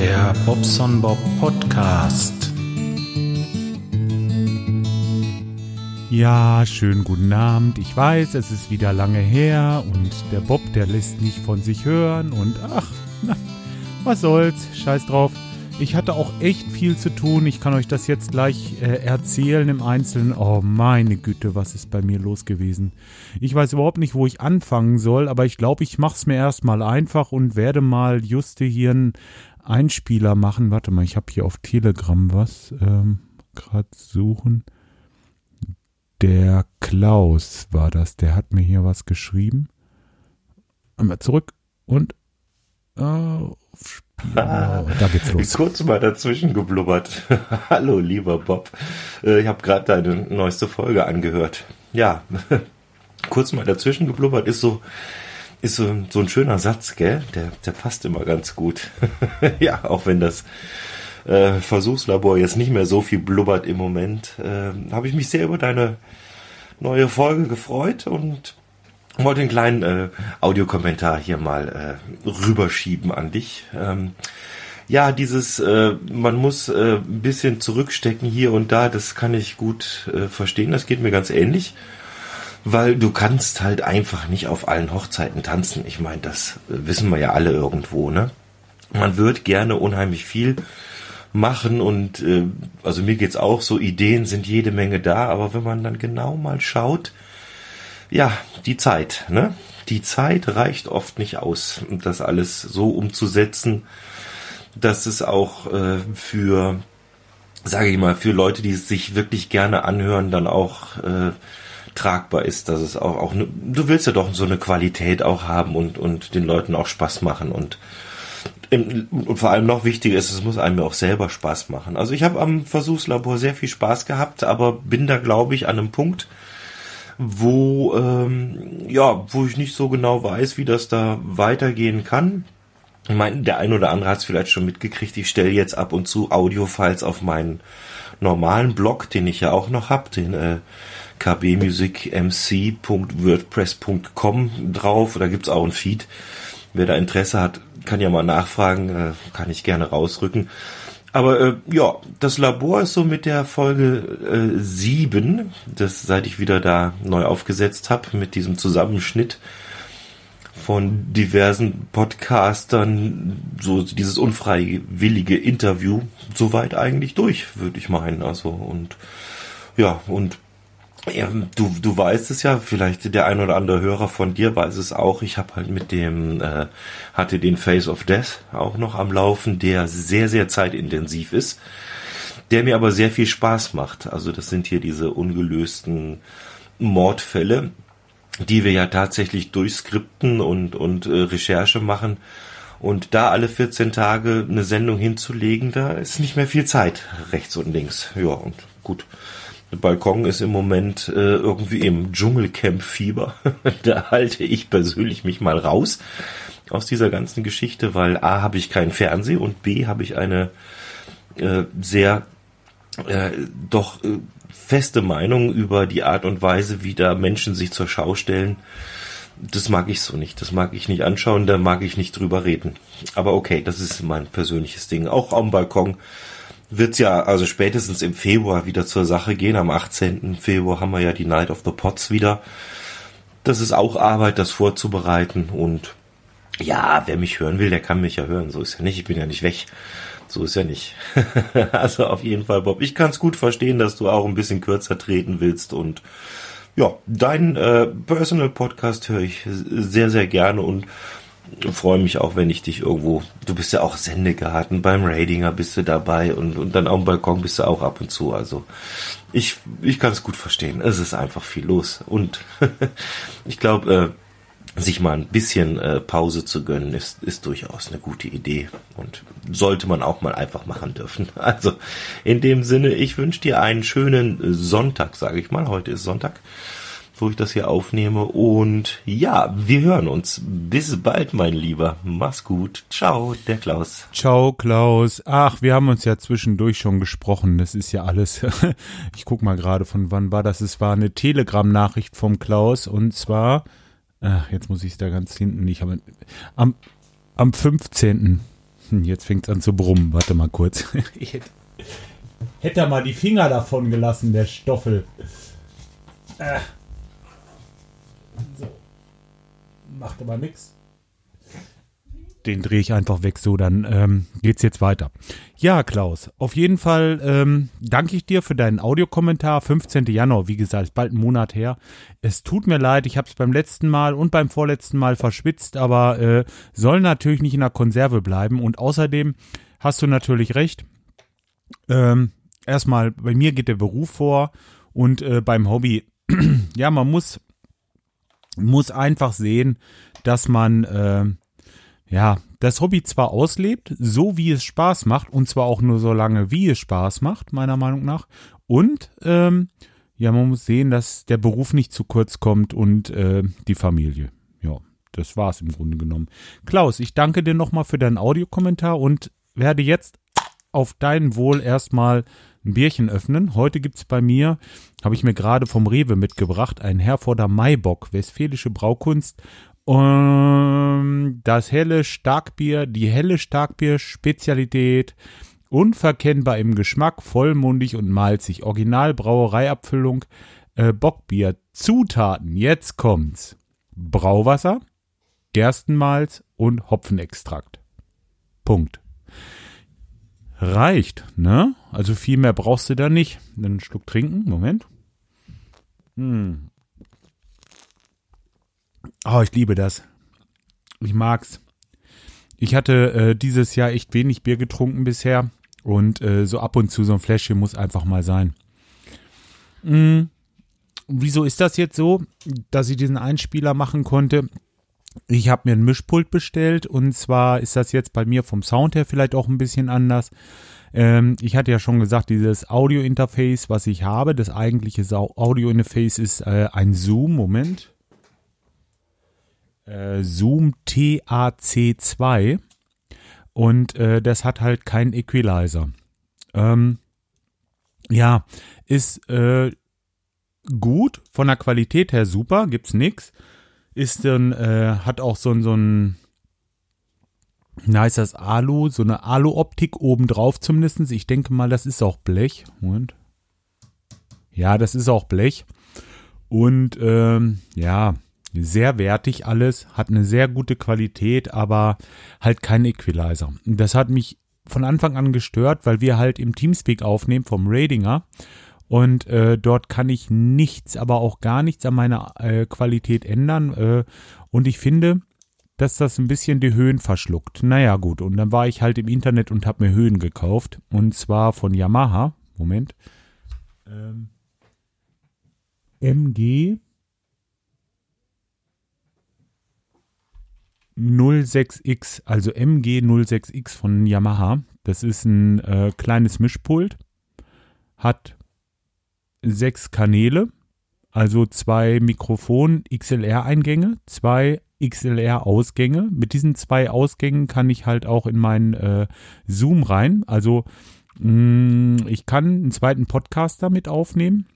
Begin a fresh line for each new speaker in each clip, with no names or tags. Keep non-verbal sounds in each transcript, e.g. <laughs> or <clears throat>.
Der Bobson Bob Podcast.
Ja, schönen guten Abend. Ich weiß, es ist wieder lange her und der Bob, der lässt nicht von sich hören und ach, na, was soll's, scheiß drauf. Ich hatte auch echt viel zu tun. Ich kann euch das jetzt gleich äh, erzählen im Einzelnen. Oh, meine Güte, was ist bei mir los gewesen? Ich weiß überhaupt nicht, wo ich anfangen soll, aber ich glaube, ich mache es mir erstmal einfach und werde mal juste hier einen Einspieler machen. Warte mal, ich habe hier auf Telegram was ähm, gerade suchen. Der Klaus war das, der hat mir hier was geschrieben. Einmal zurück und äh, <laughs>
Ah, da geht's los. Kurz mal dazwischen geblubbert. <laughs> Hallo, lieber Bob. Äh, ich habe gerade deine neueste Folge angehört. Ja, <laughs> kurz mal dazwischen geblubbert ist so ist so, so ein schöner Satz, gell? Der, der passt immer ganz gut. <laughs> ja, auch wenn das äh, Versuchslabor jetzt nicht mehr so viel blubbert im Moment, äh, habe ich mich sehr über deine neue Folge gefreut und wollte einen kleinen äh, Audiokommentar hier mal äh, rüberschieben an dich. Ähm, ja, dieses, äh, man muss äh, ein bisschen zurückstecken hier und da, das kann ich gut äh, verstehen. Das geht mir ganz ähnlich, weil du kannst halt einfach nicht auf allen Hochzeiten tanzen. Ich meine, das äh, wissen wir ja alle irgendwo, ne? Man wird gerne unheimlich viel machen und äh, also mir geht's auch so, Ideen sind jede Menge da, aber wenn man dann genau mal schaut, ja, die Zeit, ne? Die Zeit reicht oft nicht aus, das alles so umzusetzen, dass es auch äh, für, sage ich mal, für Leute, die es sich wirklich gerne anhören, dann auch äh, tragbar ist, dass es auch, auch ne, du willst ja doch so eine Qualität auch haben und, und den Leuten auch Spaß machen und und vor allem noch wichtiger ist, es muss einem ja auch selber Spaß machen. Also ich habe am Versuchslabor sehr viel Spaß gehabt, aber bin da, glaube ich, an einem Punkt, wo ähm, ja, wo ich nicht so genau weiß, wie das da weitergehen kann. Ich meine, der ein oder andere hat es vielleicht schon mitgekriegt. Ich stelle jetzt ab und zu Audiofiles auf meinen normalen Blog, den ich ja auch noch habe, den äh, kbmusicmc.wordpress.com drauf. Da gibt's auch ein Feed. Wer da Interesse hat, kann ja mal nachfragen, äh, kann ich gerne rausrücken. Aber äh, ja, das Labor ist so mit der Folge äh, 7, das seit ich wieder da neu aufgesetzt habe, mit diesem Zusammenschnitt von diversen Podcastern, so dieses unfreiwillige Interview, soweit eigentlich durch, würde ich meinen. Also und ja, und du, du weißt es ja, vielleicht der ein oder andere Hörer von dir weiß es auch. Ich habe halt mit dem, äh, hatte den Face of Death auch noch am Laufen, der sehr, sehr zeitintensiv ist, der mir aber sehr viel Spaß macht. Also das sind hier diese ungelösten Mordfälle, die wir ja tatsächlich durchskripten und, und äh, Recherche machen. Und da alle 14 Tage eine Sendung hinzulegen, da ist nicht mehr viel Zeit rechts und links. Ja, und gut. Der Balkon ist im Moment äh, irgendwie im Dschungelcamp-Fieber. <laughs> da halte ich persönlich mich mal raus aus dieser ganzen Geschichte, weil A habe ich keinen Fernseher und B habe ich eine äh, sehr äh, doch äh, feste Meinung über die Art und Weise, wie da Menschen sich zur Schau stellen. Das mag ich so nicht. Das mag ich nicht anschauen, da mag ich nicht drüber reden. Aber okay, das ist mein persönliches Ding. Auch am Balkon wird's ja also spätestens im Februar wieder zur Sache gehen. Am 18. Februar haben wir ja die Night of the Pots wieder. Das ist auch Arbeit, das vorzubereiten und ja, wer mich hören will, der kann mich ja hören. So ist ja nicht. Ich bin ja nicht weg. So ist ja nicht. <laughs> also auf jeden Fall, Bob. Ich kann es gut verstehen, dass du auch ein bisschen kürzer treten willst und ja, dein äh, Personal Podcast höre ich sehr, sehr gerne und freue mich auch, wenn ich dich irgendwo, du bist ja auch Sendegarten, beim Radinger bist du dabei und, und dann auf dem Balkon bist du auch ab und zu. Also ich, ich kann es gut verstehen. Es ist einfach viel los. Und <laughs> ich glaube, äh, sich mal ein bisschen äh, Pause zu gönnen, ist, ist durchaus eine gute Idee und sollte man auch mal einfach machen dürfen. <laughs> Also in dem Sinne, ich wünsche dir einen schönen Sonntag, sage ich mal. Heute ist Sonntag wo ich das hier aufnehme. Und ja, wir hören uns. Bis bald, mein Lieber. Mach's gut. Ciao, der Klaus.
Ciao, Klaus. Ach, wir haben uns ja zwischendurch schon gesprochen. Das ist ja alles. <laughs> ich guck mal gerade, von wann war das? Es war eine Telegram-Nachricht vom Klaus und zwar, ach, jetzt muss ich es da ganz hinten nicht, aber am, am 15. Hm, jetzt fängt es an zu brummen. Warte mal kurz. <laughs> hätte, hätte er mal die Finger davon gelassen, der Stoffel. Äh. So. Macht aber nichts den drehe ich einfach weg, so dann ähm, geht's jetzt weiter. Ja, Klaus, auf jeden Fall ähm, danke ich dir für deinen Audiokommentar. 15. Januar, wie gesagt, ist bald ein Monat her. Es tut mir leid, ich habe es beim letzten Mal und beim vorletzten Mal verschwitzt, aber äh, soll natürlich nicht in der Konserve bleiben. Und außerdem hast du natürlich recht. Ähm, erstmal, bei mir geht der Beruf vor und äh, beim Hobby, <clears throat> ja, man muss, muss einfach sehen, dass man äh, ja, das Hobby zwar auslebt, so wie es Spaß macht, und zwar auch nur so lange, wie es Spaß macht, meiner Meinung nach. Und ähm, ja, man muss sehen, dass der Beruf nicht zu kurz kommt und äh, die Familie. Ja, das war's im Grunde genommen. Klaus, ich danke dir nochmal für deinen Audiokommentar und werde jetzt auf dein Wohl erstmal ein Bierchen öffnen. Heute gibt's bei mir, habe ich mir gerade vom Rewe mitgebracht, ein Herforder Maibock, westfälische Braukunst und das helle Starkbier, die helle Starkbier-Spezialität, unverkennbar im Geschmack, vollmundig und malzig, Original Brauereiabfüllung, äh, Bockbier, Zutaten, jetzt kommt's. Brauwasser, Gerstenmalz und Hopfenextrakt. Punkt. Reicht, ne? Also viel mehr brauchst du da nicht. Einen Schluck trinken, Moment. Hm. Oh, ich liebe das. Ich mag's. Ich hatte äh, dieses Jahr echt wenig Bier getrunken bisher und äh, so ab und zu so ein Fläschchen muss einfach mal sein. Hm. Wieso ist das jetzt so, dass ich diesen Einspieler machen konnte? Ich habe mir ein Mischpult bestellt und zwar ist das jetzt bei mir vom Sound her vielleicht auch ein bisschen anders. Ähm, ich hatte ja schon gesagt, dieses Audio-Interface, was ich habe, das eigentliche Audio-Interface ist äh, ein Zoom. Moment äh, Zoom TAC2 und äh, das hat halt keinen Equalizer. Ähm, ja, ist äh, gut, von der Qualität her super, gibt's nix. Ist dann, äh, hat auch so, so ein, na ist das Alu, so eine Alu-Optik obendrauf zumindest. Ich denke mal, das ist auch Blech. Moment. Ja, das ist auch Blech. Und ähm, ja, sehr wertig alles, hat eine sehr gute Qualität, aber halt kein Equalizer. Das hat mich von Anfang an gestört, weil wir halt im Teamspeak aufnehmen vom Radinger und äh, dort kann ich nichts, aber auch gar nichts an meiner äh, Qualität ändern äh, und ich finde, dass das ein bisschen die Höhen verschluckt. Naja gut, und dann war ich halt im Internet und habe mir Höhen gekauft und zwar von Yamaha. Moment. Ähm, MG 06X, also MG06X von Yamaha. Das ist ein äh, kleines Mischpult, hat sechs Kanäle, also zwei Mikrofon XLR-Eingänge, zwei XLR-Ausgänge. Mit diesen zwei Ausgängen kann ich halt auch in meinen äh, Zoom rein. Also mh, mm, ich kann einen zweiten Podcast damit aufnehmen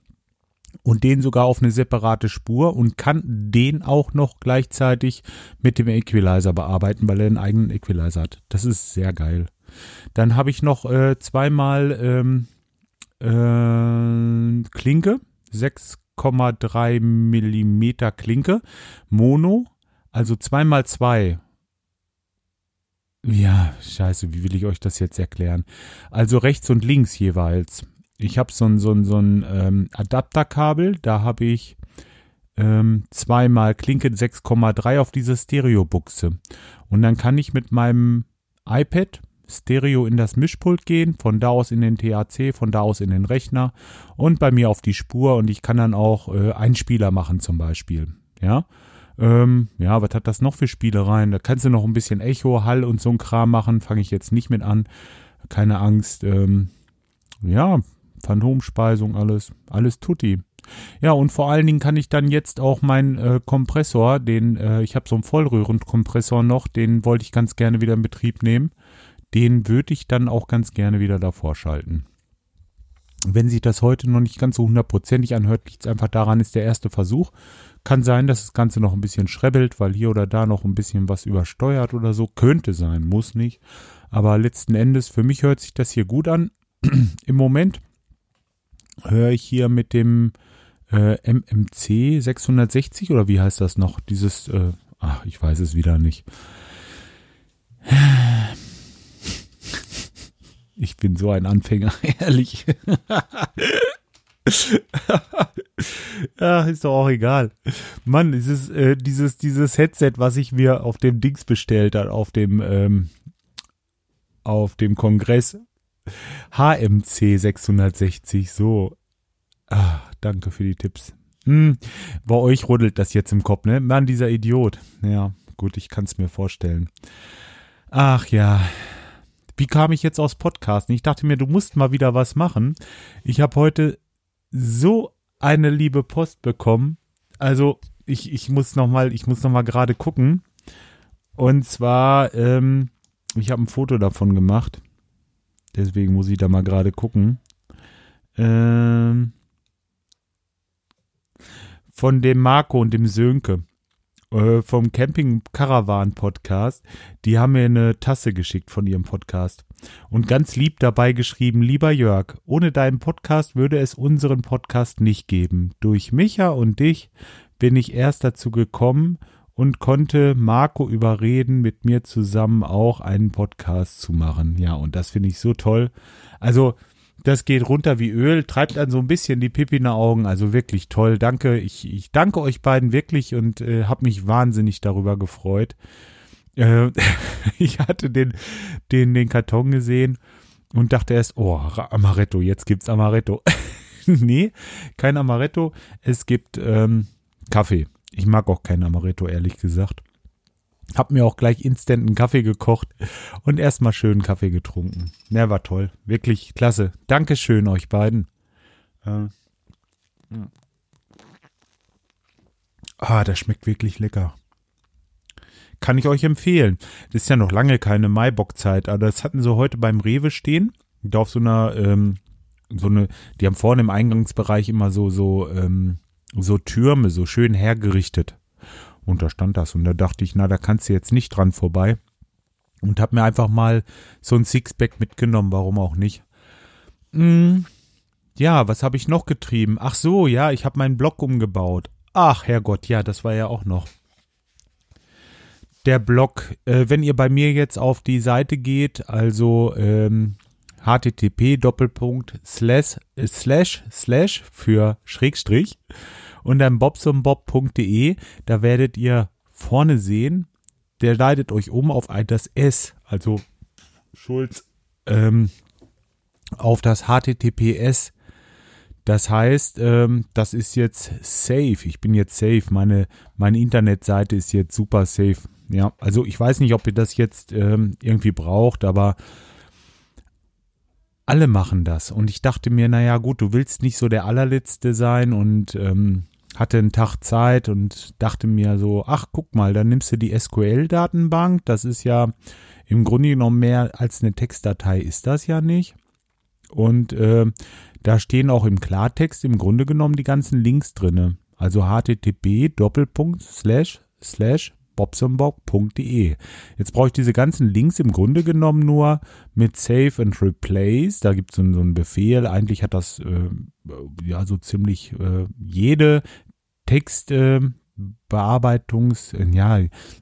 und den sogar auf eine separate Spur und kann den auch noch gleichzeitig mit dem Equalizer bearbeiten, weil er einen eigenen Equalizer hat. Das ist sehr geil. Dann habe ich noch äh, zweimal ähm, äh, Klinke, 6,3 Millimeter Klinke, Mono, also zweimal zwei. Ja, scheiße, wie will ich euch das jetzt erklären? Also rechts und links jeweils ich habe so ein, so ein, so ein ähm, Adapterkabel, da habe ich ähm, zweimal Klinke 6,3 auf diese Stereo-Buchse. Und dann kann ich mit meinem iPad Stereo in das Mischpult gehen, von da aus in den TAC, von da aus in den Rechner und bei mir auf die Spur und ich kann dann auch äh, Einspieler machen zum Beispiel. Ja, ähm, ja, was hat das noch für Spielereien? Da kannst du noch ein bisschen Echo, Hall und so ein Kram machen, fange ich jetzt nicht mit an. Keine Angst. Ähm, ja, Phantomspeisung, alles, alles tutti. Ja, und vor allen Dingen kann ich dann jetzt auch meinen äh, Kompressor, den, äh, ich habe so einen Vollröhrenkompressor noch, den wollte ich ganz gerne wieder in Betrieb nehmen. Den würde ich dann auch ganz gerne wieder davor schalten. Wenn sich das heute noch nicht ganz so hundertprozentig anhört, liegt es einfach daran, ist der erste Versuch. Kann sein, dass das Ganze noch ein bisschen schrebbelt, weil hier oder da noch ein bisschen was übersteuert oder so. Könnte sein, muss nicht. Aber letzten Endes, für mich hört sich das hier gut an. <clears throat> Im Moment höre ich hier mit dem äh, MMC 660 oder wie heißt das noch? Dieses, äh, ach, ich weiß es wieder nicht. <sighs> Ich bin so ein Anfänger, <laughs> ehrlich. ja, ist doch auch egal. Mann, es ist äh, dieses, dieses Headset, was ich mir auf dem Dings bestellt hat, auf dem, ähm, auf dem Kongress. HMC 660, so. Ah, danke für die Tipps. Hm, bei euch ruddelt das jetzt im Kopf, ne? Mann, dieser Idiot. Ja, gut, ich kann es mir vorstellen. Ach ja, wie kam ich jetzt aus Podcasten? Ich dachte mir, du musst mal wieder was machen. Ich habe heute so eine liebe Post bekommen. Also ich, ich muss noch mal, ich muss noch mal gerade gucken. Und zwar, ähm, ich habe ein Foto davon gemacht. Deswegen muss ich da mal gerade gucken. Ähm, von dem Marco und dem Sönke. Äh, vom Camping Caravan Podcast. Die haben mir eine Tasse geschickt von ihrem Podcast. Und ganz lieb dabei geschrieben, lieber Jörg, ohne deinen Podcast würde es unseren Podcast nicht geben. Durch Micha und dich bin ich erst dazu gekommen und konnte Marco überreden, mit mir zusammen auch einen Podcast zu machen. Ja, und das finde ich so toll. Also, das geht runter wie Öl, treibt dann so ein bisschen die Pipi in Augen. Also wirklich toll. Danke. Ich, ich danke euch beiden wirklich und äh, habe mich wahnsinnig darüber gefreut. Äh, <laughs> ich hatte den, den, den Karton gesehen und dachte erst, oh, Amaretto, jetzt gibt's Amaretto. <laughs> nee, kein Amaretto. Es gibt ähm, Kaffee. Ich mag auch kein Amaretto, ehrlich gesagt. Hab mir auch gleich instant einen Kaffee gekocht und erstmal schön Kaffee getrunken. Der war toll. Wirklich klasse. Dankeschön euch beiden. Äh, ja. Ah, das schmeckt wirklich lecker. Kann ich euch empfehlen. Das ist ja noch lange keine Maibockzeit, aber das hatten sie heute beim Rewe stehen. Da auf so einer, ähm, so eine, die haben vorne im Eingangsbereich immer so, so, ähm, so Türme, so schön hergerichtet. Und da stand das. Und da dachte ich, na, da kannst du jetzt nicht dran vorbei. Und hab mir einfach mal so ein Sixpack mitgenommen, warum auch nicht. Hm, ja, was habe ich noch getrieben? Ach so, ja, ich habe meinen Blog umgebaut. Ach, Herrgott, ja, das war ja auch noch. Der Blog, äh, wenn ihr bei mir jetzt auf die Seite geht, also ähm, http Doppelpunkt slash slash slash für Schrägstrich und dann bobsonbob.de, da werdet ihr vorne sehen, der leitet euch um auf das S, also Schulz, ähm, auf das HTTPS. Das heißt, ähm, das ist jetzt safe. Ich bin jetzt safe. Meine, meine Internetseite ist jetzt super safe. Ja, also ich weiß nicht, ob ihr das jetzt ähm, irgendwie braucht, aber alle machen das. Und ich dachte mir, naja, gut, du willst nicht so der allerletzte sein und ähm, hatte einen Tag Zeit und dachte mir so, ach guck mal, dann nimmst du die SQL-Datenbank, das ist ja im Grunde genommen mehr als eine Textdatei ist das ja nicht. Und äh, da stehen auch im Klartext im Grunde genommen die ganzen Links drinne. Also http Doppelpunkt slash slash bobsonbob.de. Jetzt brauche ich diese ganzen Links im Grunde genommen nur mit Save and Replace. Da gibt es so, so einen Befehl. Eigentlich hat das äh, ja so ziemlich äh, jede Textbearbeitungs, äh, ja,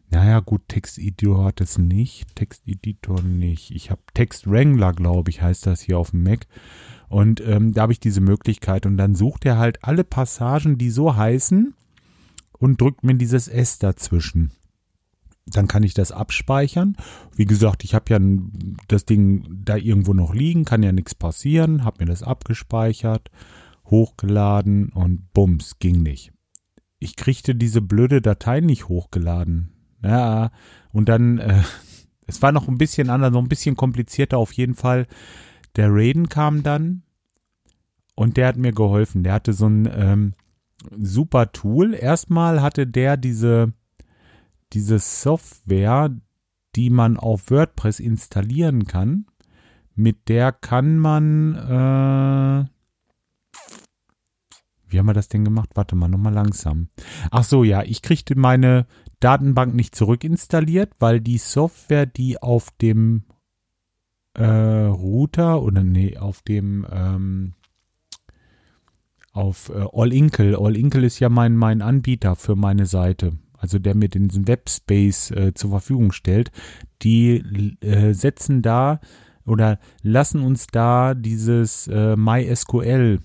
naja, gut, Texteditor hat es nicht, Texteditor nicht. Ich habe Text Wrangler, glaube ich, heißt das hier auf dem Mac. Und ähm, da habe ich diese Möglichkeit und dann sucht er halt alle Passagen, die so heißen und drückt mir dieses S dazwischen dann kann ich das abspeichern. Wie gesagt, ich habe ja das Ding da irgendwo noch liegen, kann ja nichts passieren, habe mir das abgespeichert, hochgeladen und bums, ging nicht. Ich kriegte diese blöde Datei nicht hochgeladen. Ja, und dann, äh, <laughs> es war noch ein bisschen anders, noch ein bisschen komplizierter auf jeden Fall. Der Raiden kam dann und der hat mir geholfen. Der hatte so ein ähm, super Tool. Erstmal hatte der diese diese Software, die man auf WordPress installieren kann, mit der kann man, äh, Wie haben wir das denn gemacht? Warte mal, nochmal langsam. Ach so, ja, ich kriegte meine Datenbank nicht zurückinstalliert, weil die Software, die auf dem äh, Router oder nee, auf dem ähm, auf äh, All Inkle. All Inkle ist ja mein, mein Anbieter für meine Seite, also der mir den Webspace äh, zur Verfügung stellt. Die äh, setzen da oder lassen uns da dieses äh, MySQL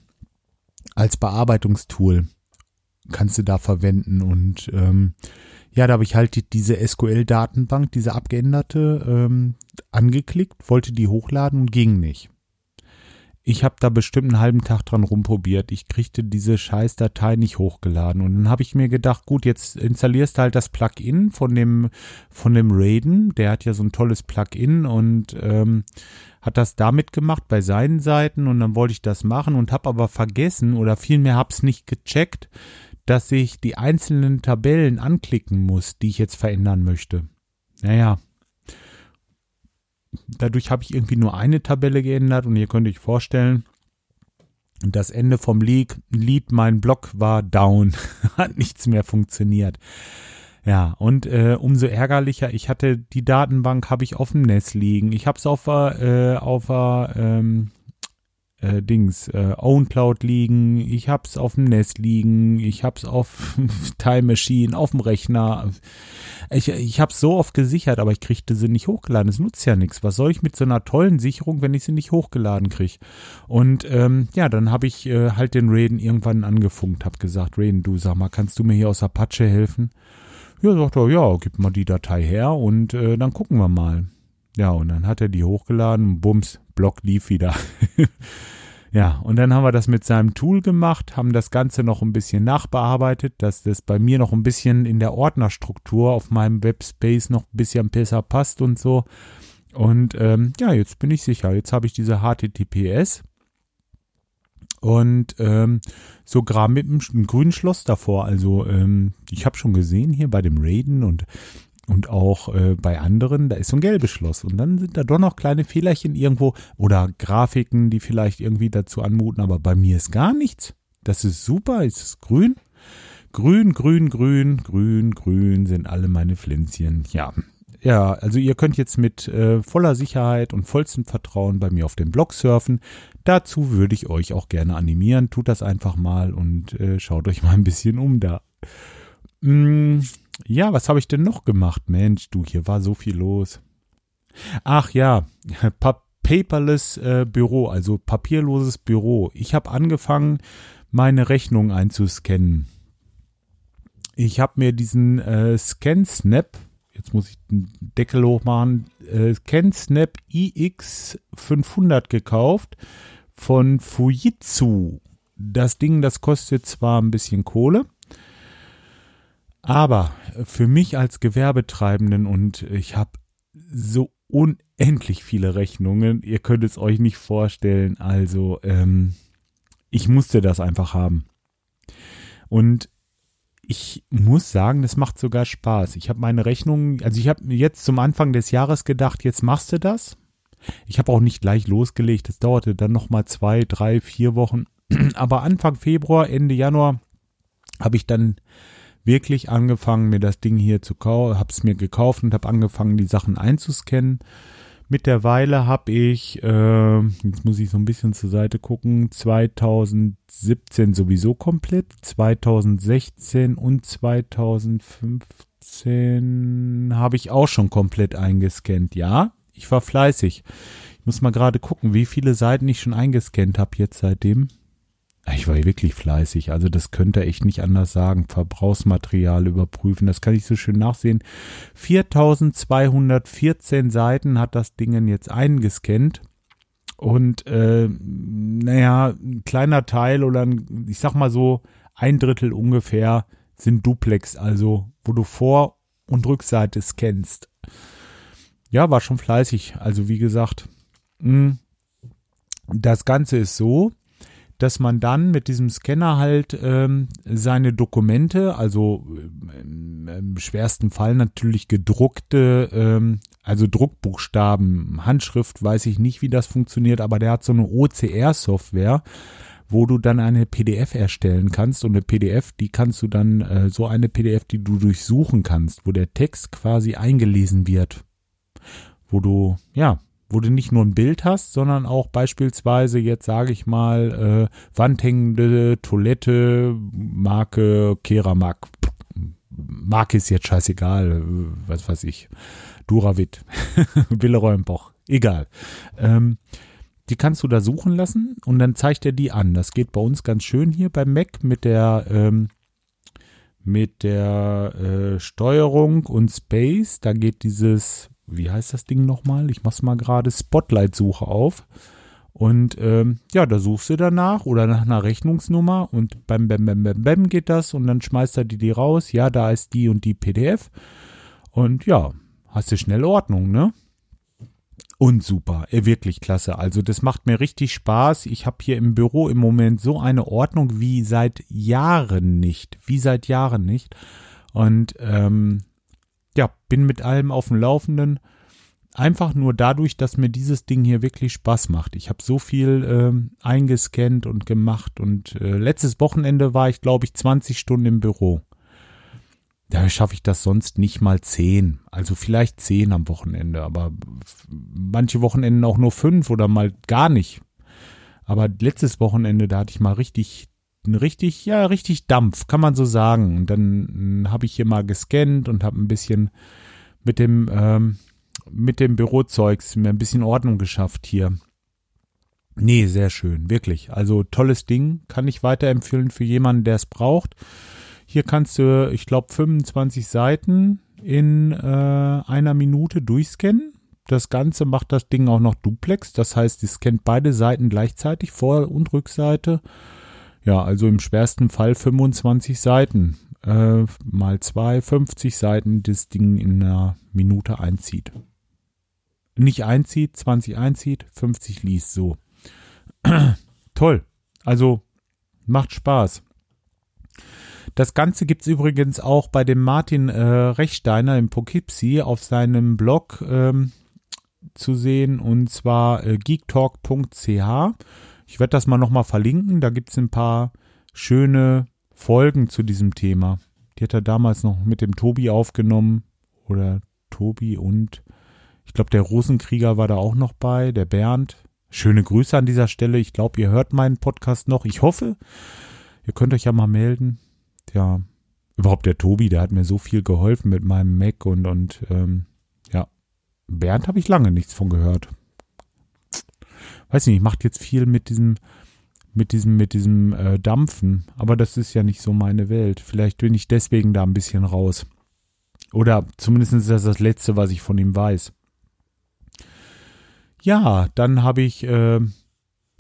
als Bearbeitungstool kannst du da verwenden und ähm, ja, da habe ich halt die, diese SQL-Datenbank, diese abgeänderte, ähm, angeklickt, wollte die hochladen und ging nicht. Ich habe da bestimmt einen halben Tag dran rumprobiert. Ich kriegte diese scheiß Datei nicht hochgeladen. Und dann habe ich mir gedacht, gut, jetzt installierst du halt das Plugin von dem, von dem Raiden. Der hat ja so ein tolles Plugin und ähm, hat das damit gemacht bei seinen Seiten. Und dann wollte ich das machen und habe aber vergessen oder vielmehr habe es nicht gecheckt, dass ich die einzelnen Tabellen anklicken muss, die ich jetzt verändern möchte. Naja, dadurch habe ich irgendwie nur eine Tabelle geändert und ihr könnt euch vorstellen, das Ende vom Lied, Lied mein Blog war down, <laughs> hat nichts mehr funktioniert. Ja, und äh, umso ärgerlicher, ich hatte die Datenbank, habe ich auf dem Netz liegen. Ich habe es auf, äh, auf ähm, äh, Dings, äh, OwnCloud liegen, ich hab's auf dem Nest liegen, ich hab's auf <laughs> Time Machine, auf dem Rechner. Ich, ich hab's so oft gesichert, aber ich kriegte sie nicht hochgeladen. Es nutzt ja nichts. Was soll ich mit so einer tollen Sicherung, wenn ich sie nicht hochgeladen krieg? Und ähm, ja, dann habe ich äh, halt den Raiden irgendwann angefunkt, hab gesagt, Raiden, du sag mal, kannst du mir hier aus Apache helfen? Ja, sagt er, ja, gib mal die Datei her und äh, dann gucken wir mal. Ja, und dann hat er die hochgeladen, bums, Block lief wieder. <laughs> ja, und dann haben wir das mit seinem Tool gemacht, haben das Ganze noch ein bisschen nachbearbeitet, dass das bei mir noch ein bisschen in der Ordnerstruktur auf meinem Webspace noch ein bisschen besser passt und so. Und ähm, ja, jetzt bin ich sicher. Jetzt habe ich diese HTTPS und ähm, sogar mit einem grünen Schloss davor. Also ähm, ich habe schon gesehen hier bei dem Raiden und und auch äh, bei anderen, da ist so ein gelbes Schloss. Und dann sind da doch noch kleine Fehlerchen irgendwo oder Grafiken, die vielleicht irgendwie dazu anmuten, aber bei mir ist gar nichts. Das ist super, es ist grün. Grün, grün, grün, grün, grün sind alle meine Pflänzchen. Ja. Ja, also ihr könnt jetzt mit äh, voller Sicherheit und vollstem Vertrauen bei mir auf dem Blog surfen. Dazu würde ich euch auch gerne animieren. Tut das einfach mal und äh, schaut euch mal ein bisschen um da. Mm, ja, was habe ich denn noch gemacht? Mensch, du, hier war so viel los. Ach ja, <laughs> pa paperless äh, Büro, also papierloses Büro. Ich habe angefangen, meine Rechnung einzuscannen. Ich habe mir diesen äh, ScanSnap, jetzt muss ich den Deckel hochmachen, äh, ScanSnap iX500 gekauft von Fujitsu. Das Ding, das kostet zwar ein bisschen Kohle, aber für mich als Gewerbetreibenden und ich habe so unendlich viele Rechnungen, ihr könnt es euch nicht vorstellen. Also ähm, ich musste das einfach haben. Und ich muss sagen, das macht sogar Spaß. Ich habe meine Rechnungen, also ich habe jetzt zum Anfang des Jahres gedacht, jetzt machst du das. Ich habe auch nicht gleich losgelegt. Das dauerte dann noch mal zwei, drei, vier Wochen. <clears throat> Aber Anfang Februar, Ende Januar habe ich dann wirklich angefangen, mir das Ding hier zu kaufen, habe es mir gekauft und habe angefangen, die Sachen einzuscannen. Mittlerweile habe ich, äh, jetzt muss ich so ein bisschen zur Seite gucken, 2017 sowieso komplett, 2016 und 2015 habe ich auch schon komplett eingescannt. Ja, ich war fleißig. Ich muss mal gerade gucken, wie viele Seiten ich schon eingescannt habe jetzt seitdem. Ich war wirklich fleißig, also das könnte echt nicht anders sagen. Verbrauchsmaterial überprüfen, das kann ich so schön nachsehen. 4214 Seiten hat das Ding jetzt eingescannt. Und äh, naja, ein kleiner Teil oder ein, ich sag mal so ein Drittel ungefähr sind Duplex, also wo du Vor- und Rückseite scannst. Ja, war schon fleißig. Also wie gesagt, mh, das Ganze ist so, dass man dann mit diesem Scanner halt ähm, seine Dokumente, also ähm, im schwersten Fall natürlich gedruckte, ähm, also Druckbuchstaben, Handschrift, weiß ich nicht, wie das funktioniert, aber der hat so eine OCR-Software, wo du dann eine PDF erstellen kannst und eine PDF, die kannst du dann, äh, so eine PDF, die du durchsuchen kannst, wo der Text quasi eingelesen wird. Wo du, ja, wo du nicht nur ein Bild hast, sondern auch beispielsweise jetzt sage ich mal äh, wandhängende Toilette Marke Keramak. Marke ist jetzt scheißegal, was weiß ich. Duravit, <laughs> Willeräumboch, egal. Ähm, die kannst du da suchen lassen und dann zeigt er die an. Das geht bei uns ganz schön hier beim Mac mit der ähm, mit der äh, Steuerung und Space. Da geht dieses, wie heißt das Ding nochmal? Ich mach's mal gerade Spotlight-Suche auf. Und ähm, ja, da suchst du danach oder nach einer Rechnungsnummer und beim bam, bam, bam, bam geht das und dann schmeißt er die, die raus. Ja, da ist die und die PDF. Und ja, hast du schnell Ordnung, ne? Und super, äh, wirklich klasse. Also das macht mir richtig Spaß. Ich habe hier im Büro im Moment so eine Ordnung wie seit Jahren nicht, wie seit Jahren nicht. Und ähm, ja, bin mit allem auf dem Laufenden. Einfach nur dadurch, dass mir dieses Ding hier wirklich Spaß macht. Ich habe so viel ähm, eingescannt und gemacht und äh, letztes Wochenende war ich, glaube ich, 20 Stunden im Büro. Da schaffe ich das sonst nicht mal zehn. Also vielleicht zehn am Wochenende, aber manche Wochenenden auch nur fünf oder mal gar nicht. Aber letztes Wochenende, da hatte ich mal richtig, richtig, ja, richtig Dampf, kann man so sagen. Und dann hm, habe ich hier mal gescannt und habe ein bisschen mit dem, ähm, mit dem Bürozeugs mir ein bisschen Ordnung geschafft hier. Nee, sehr schön, wirklich. Also tolles Ding, kann ich weiterempfehlen für jemanden, der es braucht. Hier kannst du, ich glaube, 25 Seiten in äh, einer Minute durchscannen. Das Ganze macht das Ding auch noch duplex. Das heißt, es scannt beide Seiten gleichzeitig, Vor- und Rückseite. Ja, also im schwersten Fall 25 Seiten. Äh, mal zwei, 50 Seiten das Ding in einer Minute einzieht. Nicht einzieht, 20 einzieht, 50 liest, so. <clears throat> Toll. Also macht Spaß. Das Ganze gibt's übrigens auch bei dem Martin äh, Rechsteiner im Poughkeepsie auf seinem Blog ähm, zu sehen und zwar äh, geektalk.ch. Ich werde das mal nochmal verlinken. Da gibt's ein paar schöne Folgen zu diesem Thema. Die hat er damals noch mit dem Tobi aufgenommen. Oder Tobi und ich glaube, der Rosenkrieger war da auch noch bei, der Bernd. Schöne Grüße an dieser Stelle. Ich glaube, ihr hört meinen Podcast noch. Ich hoffe, ihr könnt euch ja mal melden ja, überhaupt der Tobi, der hat mir so viel geholfen mit meinem Mac und, und ähm, ja, Bernd habe ich lange nichts von gehört. Weiß nicht, macht jetzt viel mit diesem, mit diesem, mit diesem äh, Dampfen, aber das ist ja nicht so meine Welt. Vielleicht bin ich deswegen da ein bisschen raus. Oder zumindest ist das das Letzte, was ich von ihm weiß. Ja, dann habe ich äh,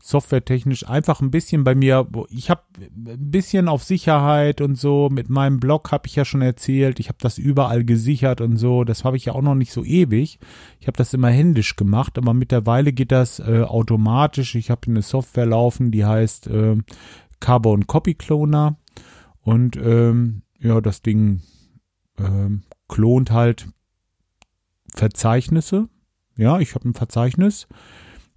softwaretechnisch einfach ein bisschen bei mir, ich habe ein bisschen auf Sicherheit und so, mit meinem Blog habe ich ja schon erzählt, ich habe das überall gesichert und so, das habe ich ja auch noch nicht so ewig. Ich habe das immer händisch gemacht, aber mittlerweile geht das äh, automatisch. Ich habe eine Software laufen, die heißt äh, Carbon Copy Cloner und ähm, ja, das Ding ähm, klont halt Verzeichnisse. Ja, ich habe ein Verzeichnis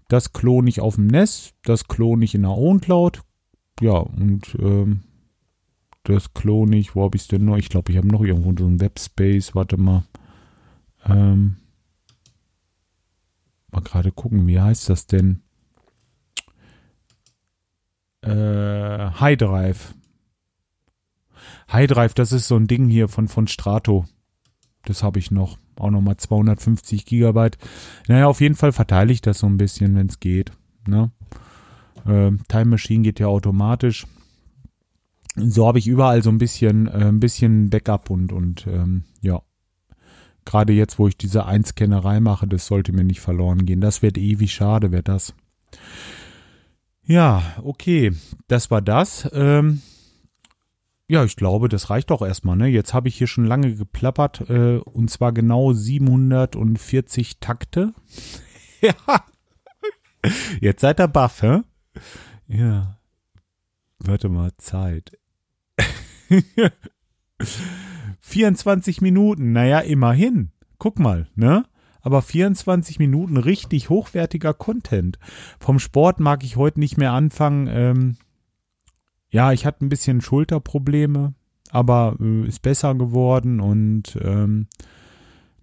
das klone ich auf dem NES, das klone ich in der OwnCloud. Ja, und ähm, das klone ich, wo habe ich es denn noch? Ich glaube, ich habe noch irgendwo so einen Webspace, warte mal. Ähm, mal gerade gucken, wie heißt das denn? Äh, High Drive. High Drive, das ist so ein Ding hier von, von Strato. Das habe ich noch auch nochmal 250 Gigabyte. Naja, auf jeden Fall verteile ich das so ein bisschen, wenn es geht. Ne? Äh, Time Machine geht ja automatisch. So habe ich überall so ein bisschen, äh, ein bisschen Backup und, und ähm, ja. Gerade jetzt, wo ich diese Einscannerei mache, das sollte mir nicht verloren gehen. Das wird ewig schade, wäre das. Ja, okay, das war das. Ähm, ja, ich glaube, das reicht doch erstmal. Ne? Jetzt habe ich hier schon lange geplappert äh, und zwar genau 740 Takte. <laughs> ja. Jetzt seid ihr baff, hä? Ja. Warte mal, Zeit. <laughs> 24 Minuten, naja, immerhin. Guck mal, ne? Aber 24 Minuten richtig hochwertiger Content. Vom Sport mag ich heute nicht mehr anfangen. Ähm, ja, ich hatte ein bisschen Schulterprobleme, aber äh, ist besser geworden und ähm,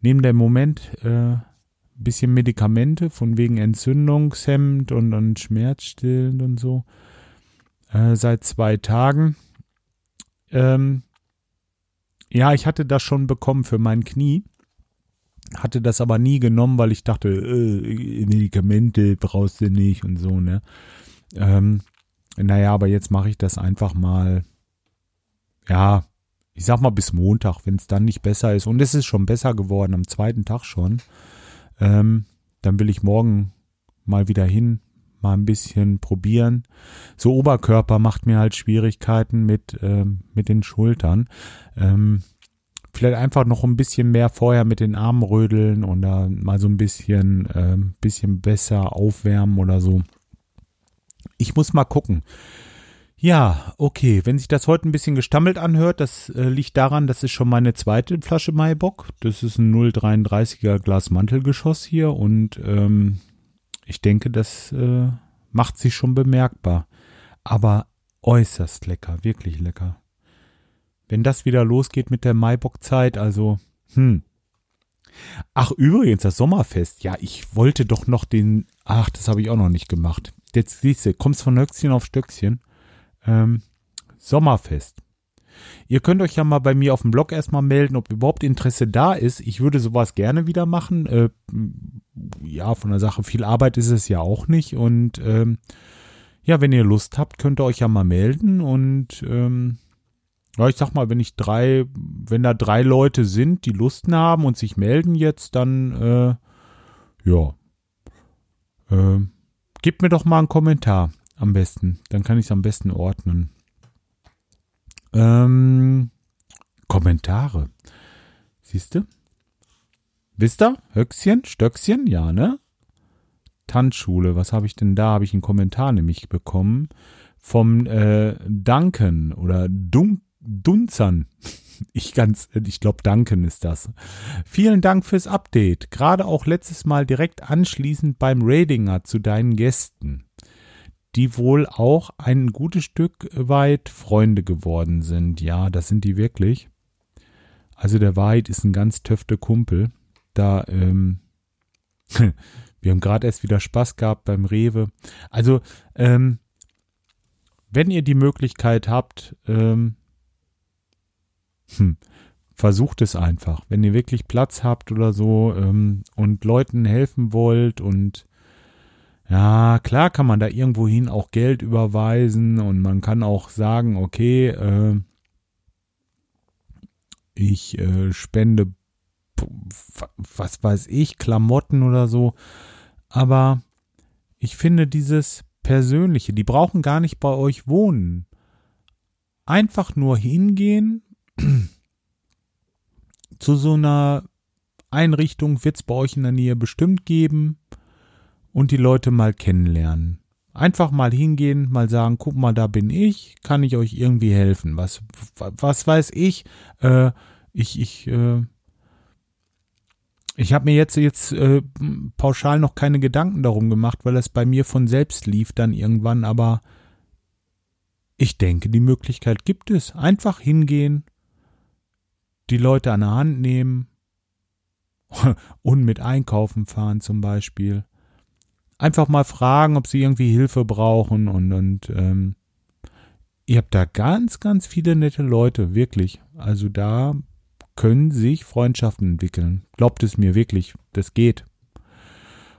neben dem Moment äh, bisschen Medikamente von wegen Entzündungshemd und, und schmerzstillend und so äh, seit zwei Tagen. Ähm, ja, ich hatte das schon bekommen für mein Knie, hatte das aber nie genommen, weil ich dachte, äh, Medikamente brauchst du nicht und so, ne? Ähm, naja, aber jetzt mache ich das einfach mal, ja, ich sag mal bis Montag, wenn es dann nicht besser ist. Und es ist schon besser geworden, am zweiten Tag schon. Ähm, dann will ich morgen mal wieder hin, mal ein bisschen probieren. So Oberkörper macht mir halt Schwierigkeiten mit, ähm, mit den Schultern. Ähm, vielleicht einfach noch ein bisschen mehr vorher mit den Armen rödeln oder mal so ein bisschen, ähm, bisschen besser aufwärmen oder so. Ich muss mal gucken. Ja, okay. Wenn sich das heute ein bisschen gestammelt anhört, das äh, liegt daran, das ist schon meine zweite Flasche Maibock. Das ist ein 0,33er Glas Mantelgeschoss hier und ähm, ich denke, das äh, macht sich schon bemerkbar. Aber äußerst lecker, wirklich lecker. Wenn das wieder losgeht mit der Maibock-Zeit, also, hm. Ach, übrigens, das Sommerfest. Ja, ich wollte doch noch den. Ach, das habe ich auch noch nicht gemacht. Jetzt siehst du, kommst von Höchstchen auf Stöckchen. Ähm, Sommerfest. Ihr könnt euch ja mal bei mir auf dem Blog erstmal melden, ob überhaupt Interesse da ist. Ich würde sowas gerne wieder machen. Äh, ja, von der Sache viel Arbeit ist es ja auch nicht. Und ähm, ja, wenn ihr Lust habt, könnt ihr euch ja mal melden. Und ähm, ja, ich sag mal, wenn ich drei, wenn da drei Leute sind, die Lust haben und sich melden jetzt, dann äh, ja, äh, gebt mir doch mal einen Kommentar am besten. Dann kann ich es am besten ordnen. Ähm, Kommentare. Siehst du? Wisst ihr? Höchstchen? Stöckchen? Ja, ne? Tanzschule. Was habe ich denn da? Habe ich einen Kommentar nämlich bekommen vom äh, Duncan oder Dun Dunzern. Ich ganz, ich glaube, Duncan ist das. Vielen Dank fürs Update. Gerade auch letztes Mal direkt anschließend beim Radinger zu deinen Gästen die wohl auch ein gutes Stück weit Freunde geworden sind. Ja, das sind die wirklich. Also der Wahrheit ist ein ganz töfte Kumpel. Da, ähm, <laughs> wir haben gerade erst wieder Spaß gehabt beim Rewe. Also, ähm, wenn ihr die Möglichkeit habt, ähm, hm, versucht es einfach. Wenn ihr wirklich Platz habt oder so ähm, und Leuten helfen wollt und ja, klar kann man da irgendwohin auch Geld überweisen und man kann auch sagen, okay, äh, ich äh, spende, was weiß ich, Klamotten oder so. Aber ich finde dieses Persönliche, die brauchen gar nicht bei euch wohnen. Einfach nur hingehen. <clears throat> Zu so einer Einrichtung wird es bei euch in der Nähe bestimmt geben und die Leute mal kennenlernen. Einfach mal hingehen, mal sagen, guck mal, da bin ich, kann ich euch irgendwie helfen? Was, was weiß ich? Äh, ich, ich, äh, ich habe mir jetzt jetzt äh, pauschal noch keine Gedanken darum gemacht, weil das bei mir von selbst lief dann irgendwann, aber ich denke, die Möglichkeit gibt es. Einfach hingehen, die Leute an der Hand nehmen <laughs> und mit einkaufen fahren zum Beispiel einfach mal fragen, ob sie irgendwie Hilfe brauchen und, und ähm, ihr habt da ganz, ganz viele nette Leute, wirklich. Also da können sich Freundschaften entwickeln. Glaubt es mir wirklich, das geht.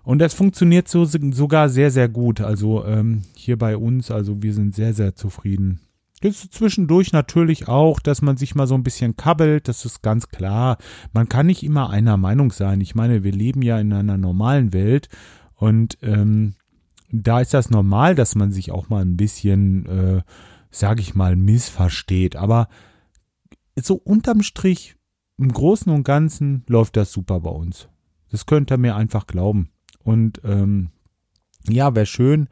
Und das funktioniert so sogar sehr, sehr gut. Also ähm, hier bei uns, also wir sind sehr, sehr zufrieden. Das ist zwischendurch natürlich auch, dass man sich mal so ein bisschen kabbelt, das ist ganz klar. Man kann nicht immer einer Meinung sein. Ich meine, wir leben ja in einer normalen Welt und ähm, da ist das normal, dass man sich auch mal ein bisschen, äh, sage ich mal, missversteht. Aber so unterm Strich, im Großen und Ganzen läuft das super bei uns. Das könnt ihr mir einfach glauben. Und ähm, ja, wäre schön,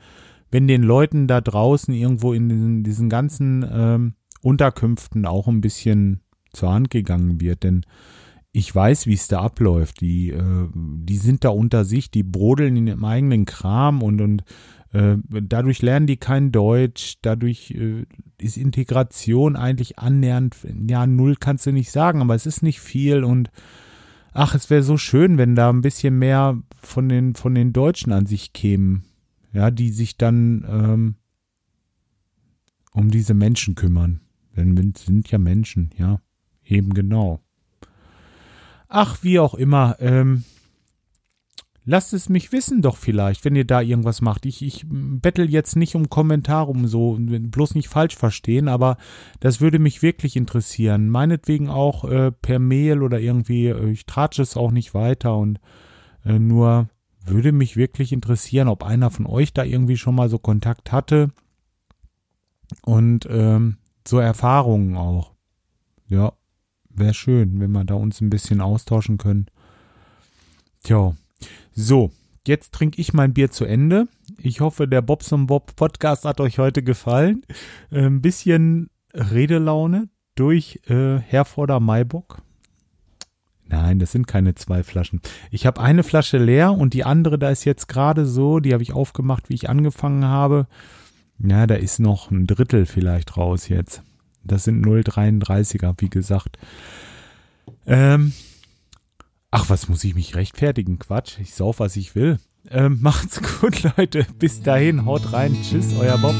wenn den Leuten da draußen irgendwo in diesen, diesen ganzen ähm, Unterkünften auch ein bisschen zur Hand gegangen wird. Denn ich weiß, wie es da abläuft. Die, äh, die sind da unter sich, die brodeln in ihrem eigenen Kram und, und Äh, dadurch lernen die kein Deutsch, dadurch äh, ist Integration eigentlich annähernd, ja, null kannst du nicht sagen, aber es ist nicht viel und ach, es wäre so schön, wenn da ein bisschen mehr von den, von den Deutschen an sich kämen, ja, die sich dann ähm, um diese Menschen kümmern. Denn wir sind ja Menschen, ja, eben genau. Ach, wie auch immer, ähm, lasst es mich wissen doch vielleicht, wenn ihr da irgendwas macht. Ich, ich bettel jetzt nicht um Kommentare, um so, bloß nicht falsch verstehen, aber das würde mich wirklich interessieren. Meinetwegen auch äh, per Mail oder irgendwie, äh, ich tratsche es auch nicht weiter und äh, nur würde mich wirklich interessieren, ob einer von euch da irgendwie schon mal so Kontakt hatte und ähm, so Erfahrungen auch. Ja, wäre schön, wenn wir da uns ein bisschen austauschen können. Tja, so, jetzt trinke ich mein Bier zu Ende. Ich hoffe, der Bobson Bob Podcast hat euch heute gefallen. Äh, ein bisschen Redelaune durch äh, Herforder Maibock. Nein, das sind keine zwei Flaschen. Ich habe eine Flasche leer und die andere, da ist jetzt gerade so, die habe ich aufgemacht, wie ich angefangen habe. Ja, da ist noch ein Drittel vielleicht raus jetzt. Das sind 0,33er, wie gesagt. Ähm, ach, was muss ich mich rechtfertigen? Quatsch, ich sauf, was ich will. Ähm, <laughs> macht's gut, Leute. Bis dahin, haut rein. Tschüss, euer Bob.